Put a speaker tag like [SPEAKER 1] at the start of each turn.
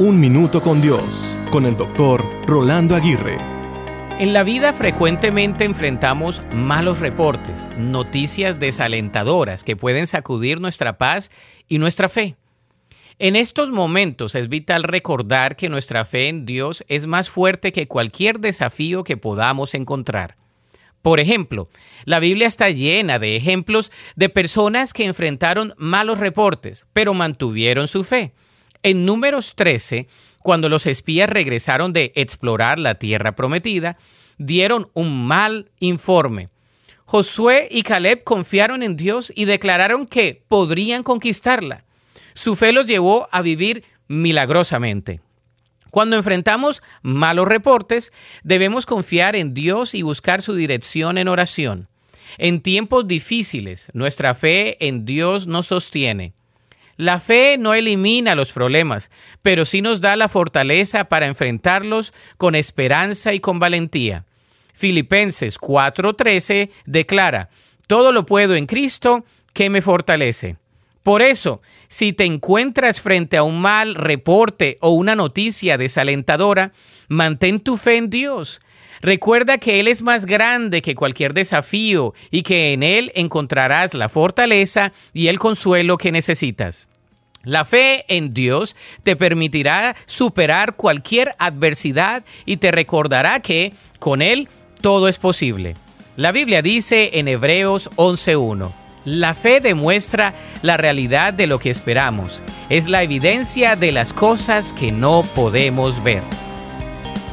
[SPEAKER 1] Un Minuto con Dios, con el doctor Rolando Aguirre.
[SPEAKER 2] En la vida frecuentemente enfrentamos malos reportes, noticias desalentadoras que pueden sacudir nuestra paz y nuestra fe. En estos momentos es vital recordar que nuestra fe en Dios es más fuerte que cualquier desafío que podamos encontrar. Por ejemplo, la Biblia está llena de ejemplos de personas que enfrentaron malos reportes, pero mantuvieron su fe. En números 13, cuando los espías regresaron de explorar la tierra prometida, dieron un mal informe. Josué y Caleb confiaron en Dios y declararon que podrían conquistarla. Su fe los llevó a vivir milagrosamente. Cuando enfrentamos malos reportes, debemos confiar en Dios y buscar su dirección en oración. En tiempos difíciles, nuestra fe en Dios nos sostiene. La fe no elimina los problemas, pero sí nos da la fortaleza para enfrentarlos con esperanza y con valentía. Filipenses 4:13 declara, Todo lo puedo en Cristo que me fortalece. Por eso, si te encuentras frente a un mal reporte o una noticia desalentadora, mantén tu fe en Dios. Recuerda que Él es más grande que cualquier desafío y que en Él encontrarás la fortaleza y el consuelo que necesitas. La fe en Dios te permitirá superar cualquier adversidad y te recordará que con Él todo es posible. La Biblia dice en Hebreos 11.1, la fe demuestra la realidad de lo que esperamos, es la evidencia de las cosas que no podemos ver.